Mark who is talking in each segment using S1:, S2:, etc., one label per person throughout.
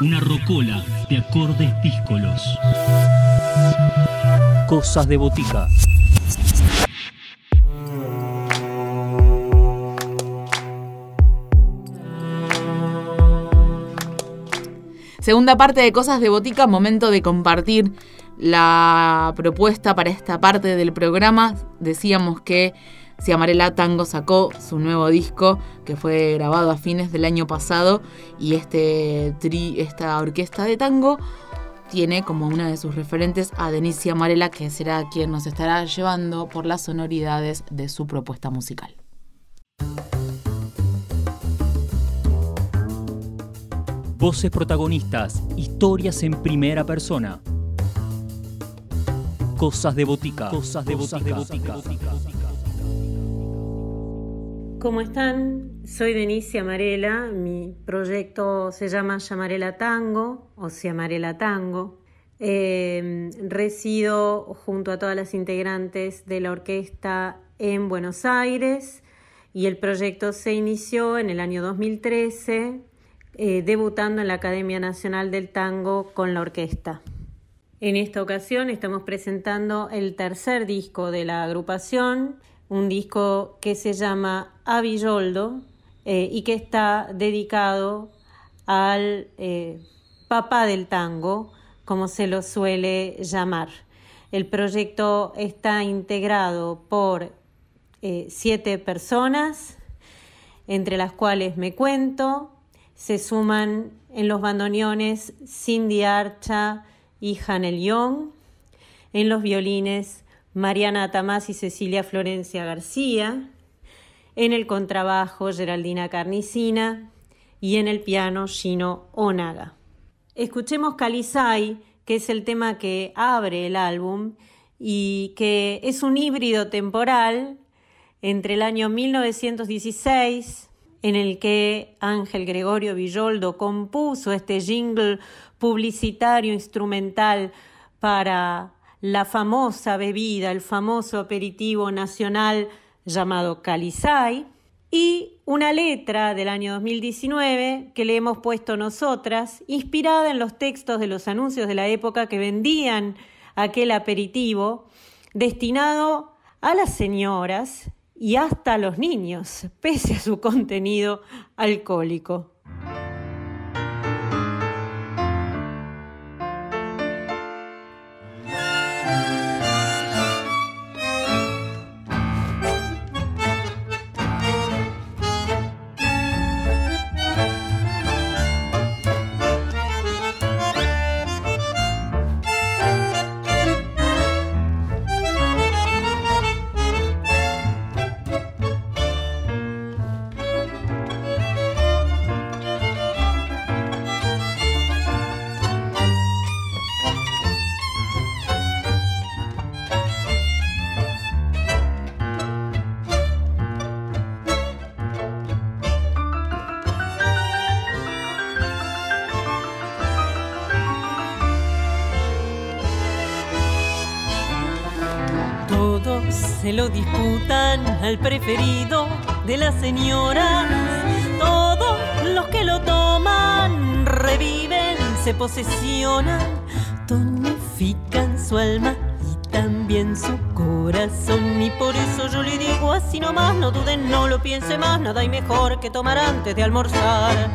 S1: Una rocola de acordes díscolos. Cosas de botica.
S2: Segunda parte de Cosas de Botica, momento de compartir la propuesta para esta parte del programa. Decíamos que si Amarela Tango sacó su nuevo disco que fue grabado a fines del año pasado y este tri, esta orquesta de tango tiene como una de sus referentes a Denise Amarela que será quien nos estará llevando por las sonoridades de su propuesta musical.
S1: Voces protagonistas, historias en primera persona. Cosas de botica. Cosas de botica.
S3: ¿Cómo están? Soy Denise Amarela. Mi proyecto se llama Llamarela Tango o Ciamarela Tango. Eh, resido junto a todas las integrantes de la orquesta en Buenos Aires y el proyecto se inició en el año 2013 eh, debutando en la Academia Nacional del Tango con la orquesta. En esta ocasión estamos presentando el tercer disco de la agrupación, un disco que se llama Avilloldo eh, y que está dedicado al eh, papá del tango, como se lo suele llamar. El proyecto está integrado por siete personas, entre las cuales me cuento, se suman en los bandoneones Cindy Archa y Hanel Young, en los violines Mariana Tamás y Cecilia Florencia García, en el contrabajo Geraldina Carnicina y en el piano Gino Onaga. Escuchemos Calizay, que es el tema que abre el álbum y que es un híbrido temporal entre el año 1916 en el que Ángel Gregorio Villoldo compuso este jingle publicitario instrumental para la famosa bebida, el famoso aperitivo nacional llamado Calizay, y una letra del año 2019 que le hemos puesto nosotras, inspirada en los textos de los anuncios de la época que vendían aquel aperitivo, destinado a las señoras y hasta a los niños, pese a su contenido alcohólico.
S4: Se lo disputan al preferido de las señoras. Todos los que lo toman reviven, se posesionan, tonifican su alma y también su corazón. Y por eso yo le digo así nomás, no duden, no lo piense más, nada hay mejor que tomar antes de almorzar.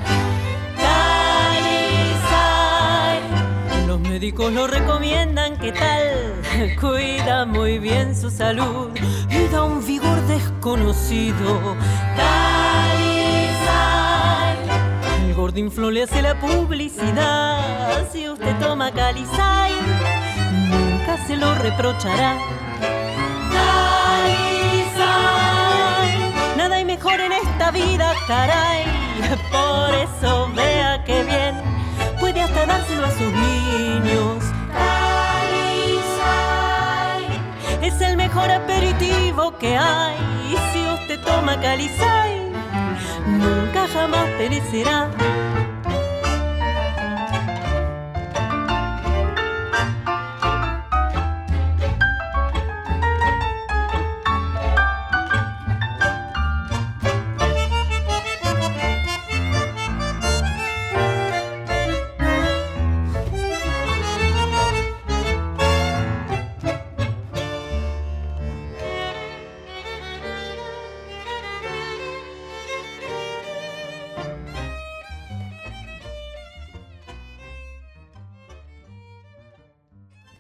S4: Los médicos lo recomiendan, ¿qué tal? Cuida muy bien su salud y da un vigor desconocido. Calizay. El gordinflo le hace la publicidad. Si usted toma Calizay, nunca se lo reprochará. Calizay. Nada hay mejor en esta vida, caray. Por eso vea que bien puede hasta dárselo a sus niños. Es el mejor aperitivo que hay. Y si usted toma Calizay, nunca jamás perecerá.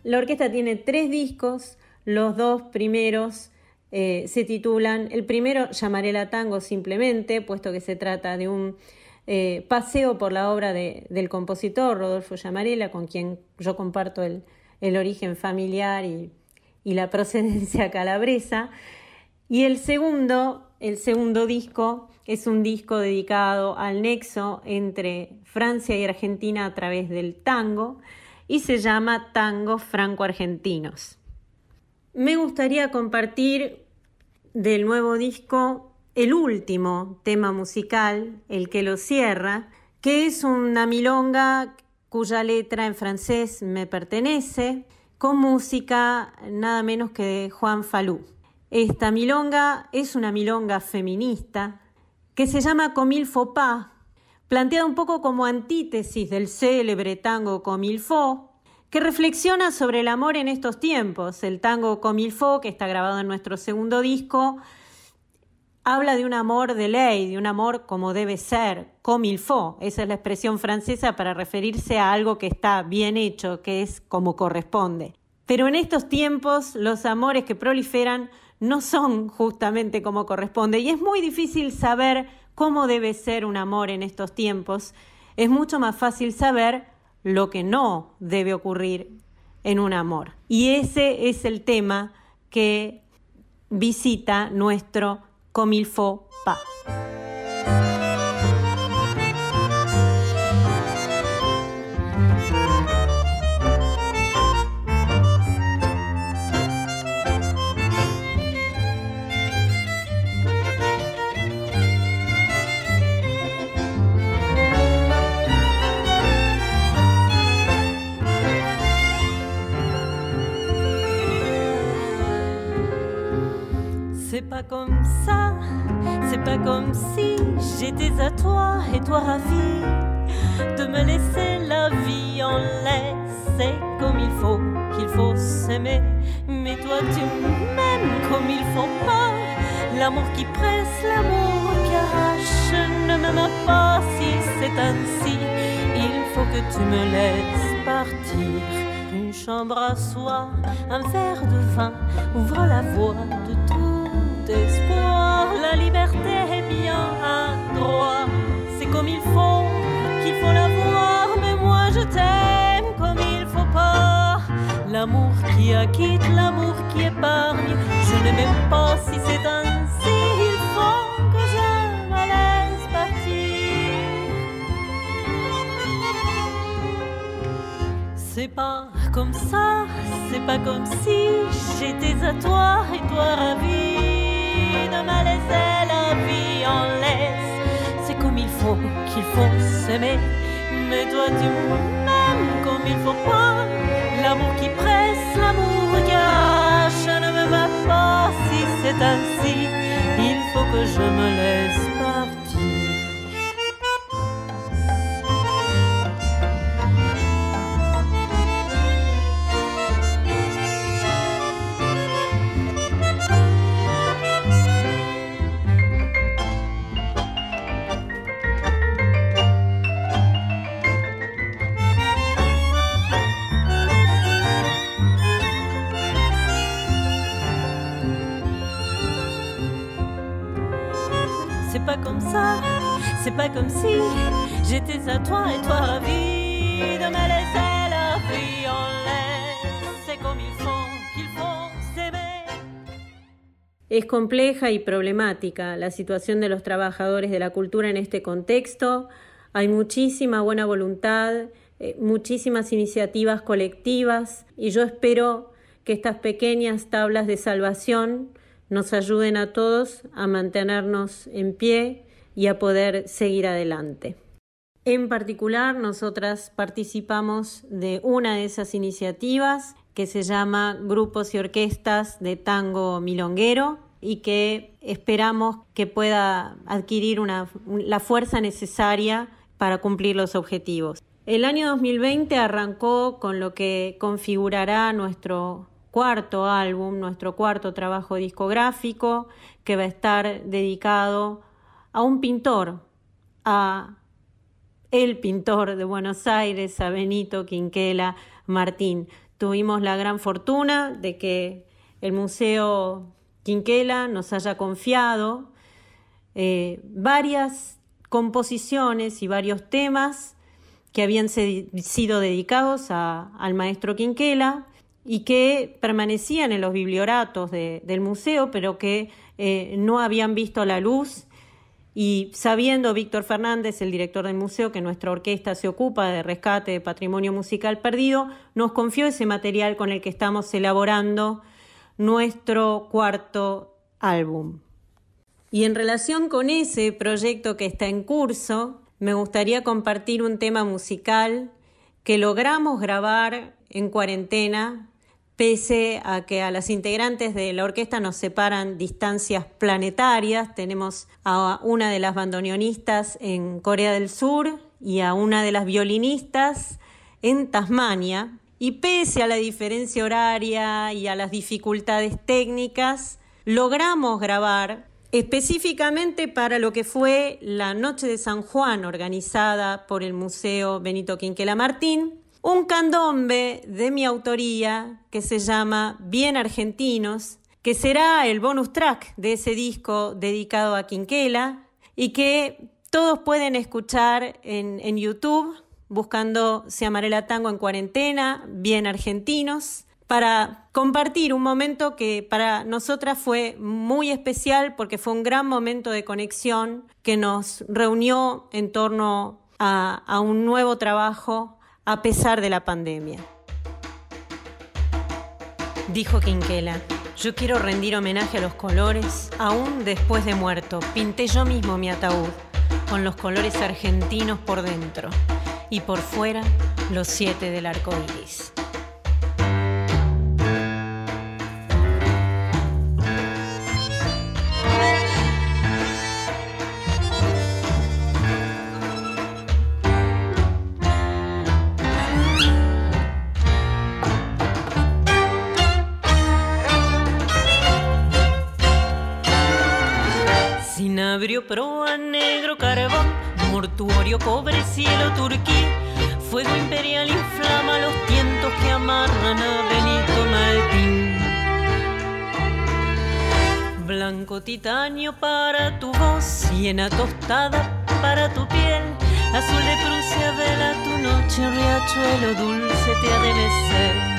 S3: La orquesta tiene tres discos, los dos primeros eh, se titulan, el primero llamaré la tango simplemente, puesto que se trata de un eh, paseo por la obra del compositor Rodolfo Llamarela, con quien yo comparto el, origen familiar y, y, la procedencia calabresa. Y el segundo, el segundo disco es un disco dedicado al nexo entre Francia y Argentina a través del tango y se llama Tango Franco-Argentinos. Me gustaría compartir del nuevo disco el último tema musical, el que lo cierra, que es una milonga cuya letra en francés me pertenece, con música nada menos que de Juan Falú. Esta milonga es una milonga feminista que se llama Comil Faux planteada un poco como antítesis del célebre tango Comil que reflexiona sobre el amor en estos tiempos. El tango Comilfo, que está grabado en nuestro segundo disco, habla de un amor de ley, de un amor como debe ser, Comilfo. Esa es la expresión francesa para referirse a algo que está bien hecho, que es como corresponde. Pero en estos tiempos los amores que proliferan no son justamente como corresponde y es muy difícil saber cómo debe ser un amor en estos tiempos. Es mucho más fácil saber lo que no debe ocurrir en un amor. Y ese es el tema que visita nuestro Comilfo Pa.
S4: C'est pas comme ça, c'est pas comme si j'étais à toi et toi ravi de me laisser la vie en laisse. C'est comme il faut qu'il faut s'aimer, mais toi tu m'aimes comme il faut pas. L'amour qui presse, l'amour qui arrache, ne m'aime pas si c'est ainsi. Il faut que tu me laisses partir. Une chambre à soi, un verre de vin, ouvre la voie espoir, la liberté est bien un droit. C'est comme il faut qu'il faut l'avoir, mais moi je t'aime comme il faut pas. L'amour qui acquitte, l'amour qui épargne, je ne même pas si c'est ainsi. Il faut que je me laisse partir. C'est pas comme ça, c'est pas comme si j'étais à toi et toi ravi me laisser la vie en laisse. C'est comme il faut qu'il faut s'aimer. Mais toi tu m'aimes comme il faut pas. L'amour qui presse, l'amour qui arrache, ne me va pas si c'est ainsi. Il faut que je me laisse
S3: Es compleja y problemática la situación de los trabajadores de la cultura en este contexto. Hay muchísima buena voluntad, eh, muchísimas iniciativas colectivas y yo espero que estas pequeñas tablas de salvación nos ayuden a todos a mantenernos en pie y a poder seguir adelante. En particular, nosotras participamos de una de esas iniciativas que se llama Grupos y Orquestas de Tango Milonguero y que esperamos que pueda adquirir la fuerza necesaria para cumplir los objetivos. El año 2020 arrancó con lo que configurará nuestro cuarto álbum, nuestro cuarto trabajo discográfico, que va a estar dedicado a un pintor, a el pintor de Buenos Aires, a Benito Quinquela Martín. tuvimos la gran fortuna de que el Museo Quinquela nos haya confiado eh, varias composiciones y varios temas que habían sido dedicados al maestro Quinquela y que permanecían en los biblioratos del museo, pero que eh, no habían visto la luz. Y sabiendo Víctor Fernández, el director del museo, que nuestra orquesta se ocupa de rescate de patrimonio musical perdido, nos confió ese material con el que estamos elaborando nuestro cuarto álbum. Y en relación con ese proyecto que está en curso, me gustaría compartir un tema musical que logramos grabar en cuarentena, pese a que a las integrantes de la orquesta nos separan distancias planetarias. Tenemos a una de las bandoneonistas en Corea del Sur y a una de las violinistas en Tasmania. Y pese a la diferencia horaria y a las dificultades técnicas, logramos grabar específicamente para lo que fue la Noche de San Juan organizada por el Museo Benito Quinquela Martín, un candombe de mi autoría que se llama Bien Argentinos, que será el bonus track de ese disco dedicado a Quinquela y que todos pueden escuchar en, YouTube buscando Se Amarela Tango en cuarentena, Bien Argentinos para compartir un momento que para nosotras fue muy especial porque fue un gran momento de conexión que nos reunió en torno a, un nuevo trabajo a pesar de la pandemia. Dijo Quinquela, yo quiero rendir homenaje a los colores, aún después de muerto. Pinté yo mismo mi ataúd, con los colores argentinos por dentro y por fuera los siete del arco iris.
S4: Proa, negro carbón, mortuorio, cobre, cielo turquí. Fuego imperial inflama los tientos que amarran a Benito Martín. Blanco titanio para tu voz, siena tostada para tu piel. Azul de Prusia vela tu noche, riachuelo dulce te ha de Cobalto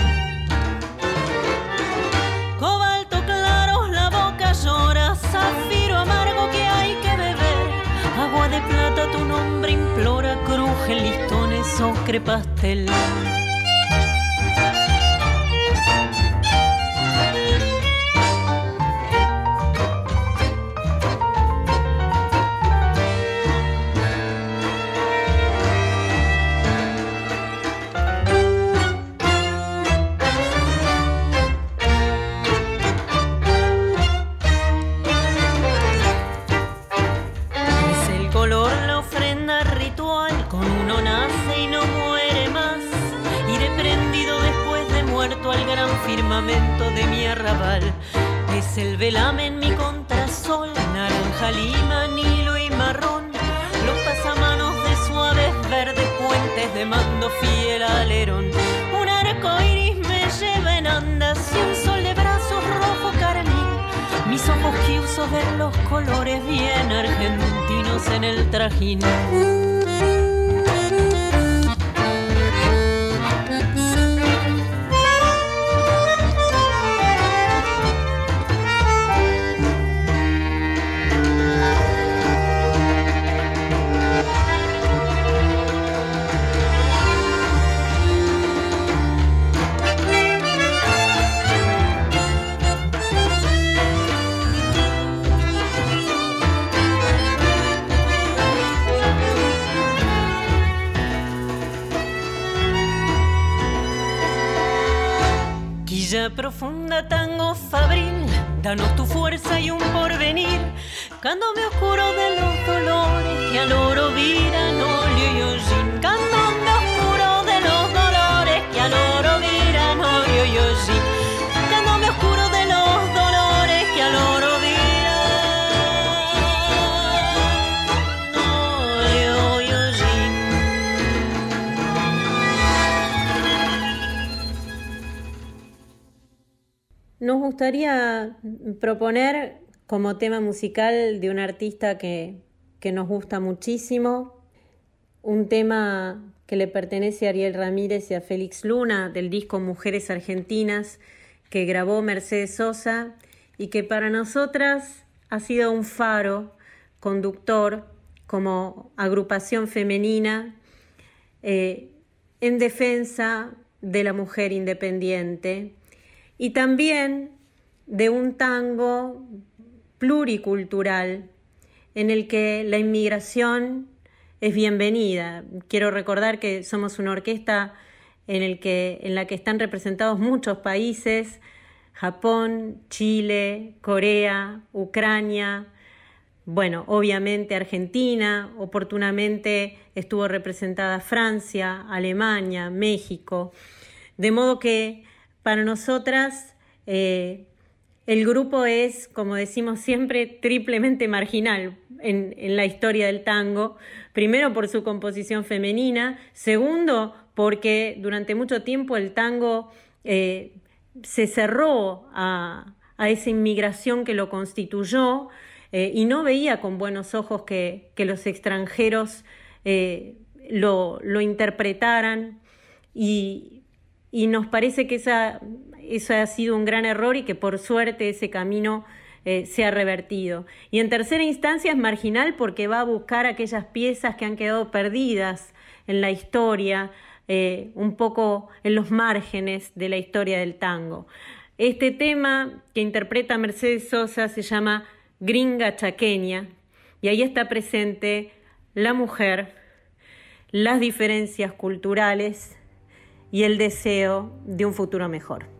S4: implora, cruje listones, ocre pastel. De mi arrabal. Es el velamen, mi contrasol, naranja, lima, nilo y marrón. Los pasamanos de suaves verdes puentes de mando fiel alerón. Un arco iris me lleva en andas y un sol de brazos rojo carmín. Mis ojos que uso ver los colores bien argentinos en el trajín. Tango fabril, danos tu fuerza y un porvenir, me oscuro de los dolores que al oro viran olio y
S5: nos gustaría proponer como tema musical de un artista que, que nos gusta muchísimo, un tema que le pertenece a Ariel Ramírez y a Félix Luna del disco Mujeres Argentinas que grabó Mercedes Sosa y que para nosotras ha sido un faro conductor como agrupación femenina eh, en defensa de la mujer independiente y también de un tango pluricultural en el que la inmigración es bienvenida. Quiero recordar que somos una orquesta en, el que, en la que están representados muchos países, Japón, Chile, Corea, Ucrania, bueno, obviamente Argentina, oportunamente estuvo representada Francia, Alemania, México, de modo que para nosotras eh, el grupo es, como decimos siempre, triplemente marginal en, la historia del tango. Primero por su composición femenina, segundo porque durante mucho tiempo el tango eh, se cerró a, esa inmigración que lo constituyó eh, y no veía con buenos ojos que, los extranjeros eh, lo, interpretaran y, y, nos parece que esa eso ha sido un gran error y que por suerte ese camino eh, se ha revertido. Y en tercera instancia es marginal porque va a buscar aquellas piezas que han quedado perdidas en la historia, eh, un poco en los márgenes de la historia del tango. Este tema que interpreta Mercedes Sosa se llama Gringa Chaqueña y ahí está presente la mujer, las diferencias culturales y el deseo de un futuro mejor.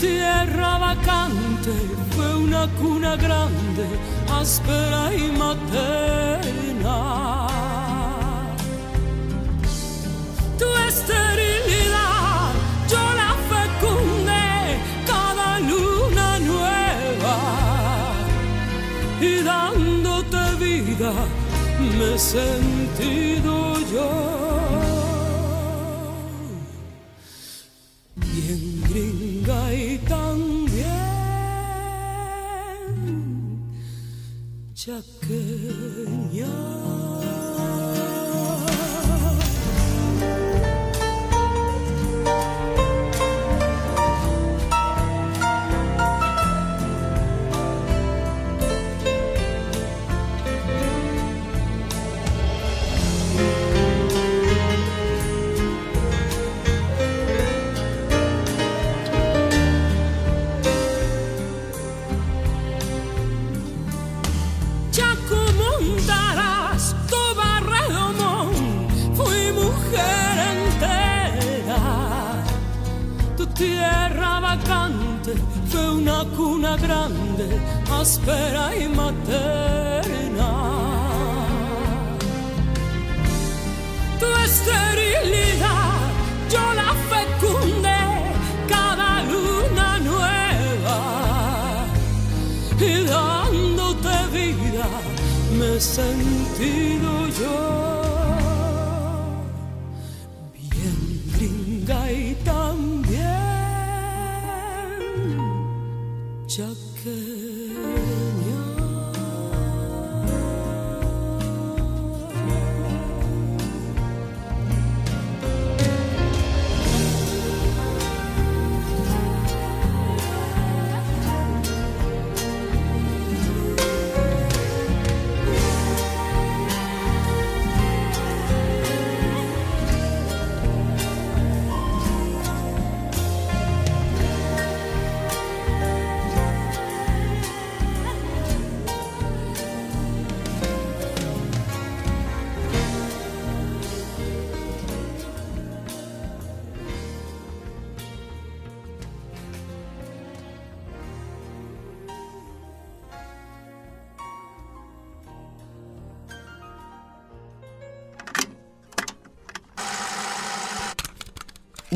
S5: tierra vacante fue una cuna grande, áspera y materna.
S6: Tu esterilidad yo la fecundé cada luna nueva y dándote
S5: vida me he sentido yo. 시작 그녀 chaqueña. grande, áspera y materna. Tu esterilidad yo la fecundé cada luna nueva y dándote vida me he sentido yo.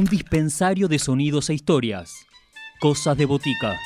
S1: Un dispensario de sonidos e historias. Cosas de botica.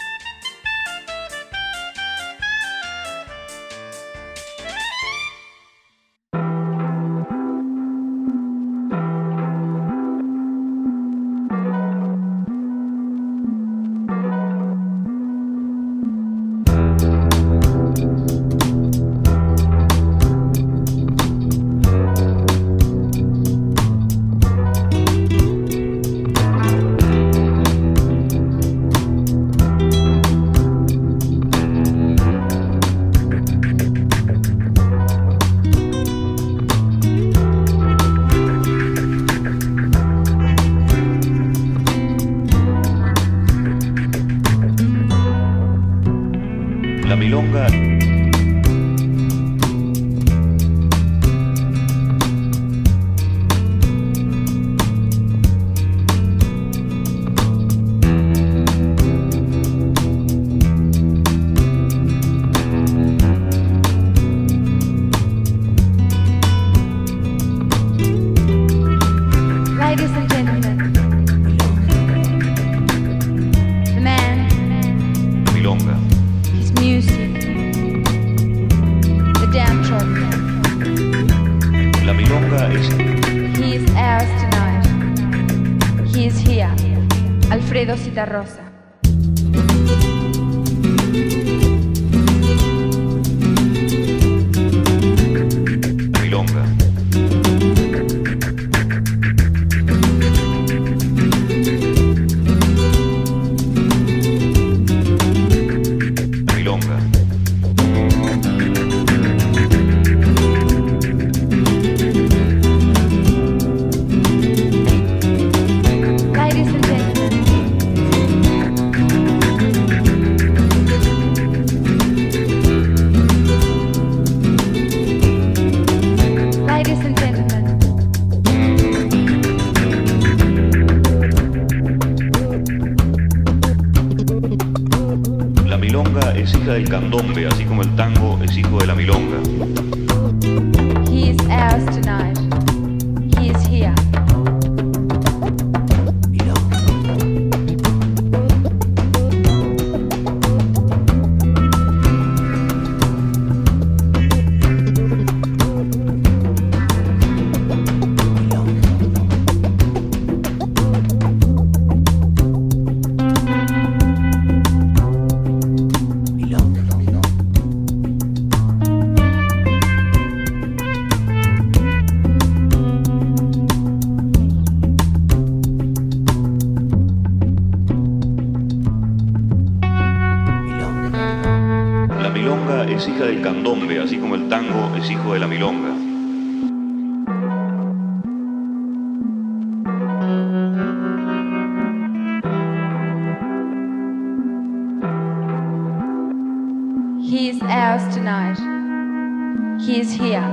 S7: Is here.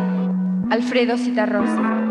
S7: Alfredo Citarrosa.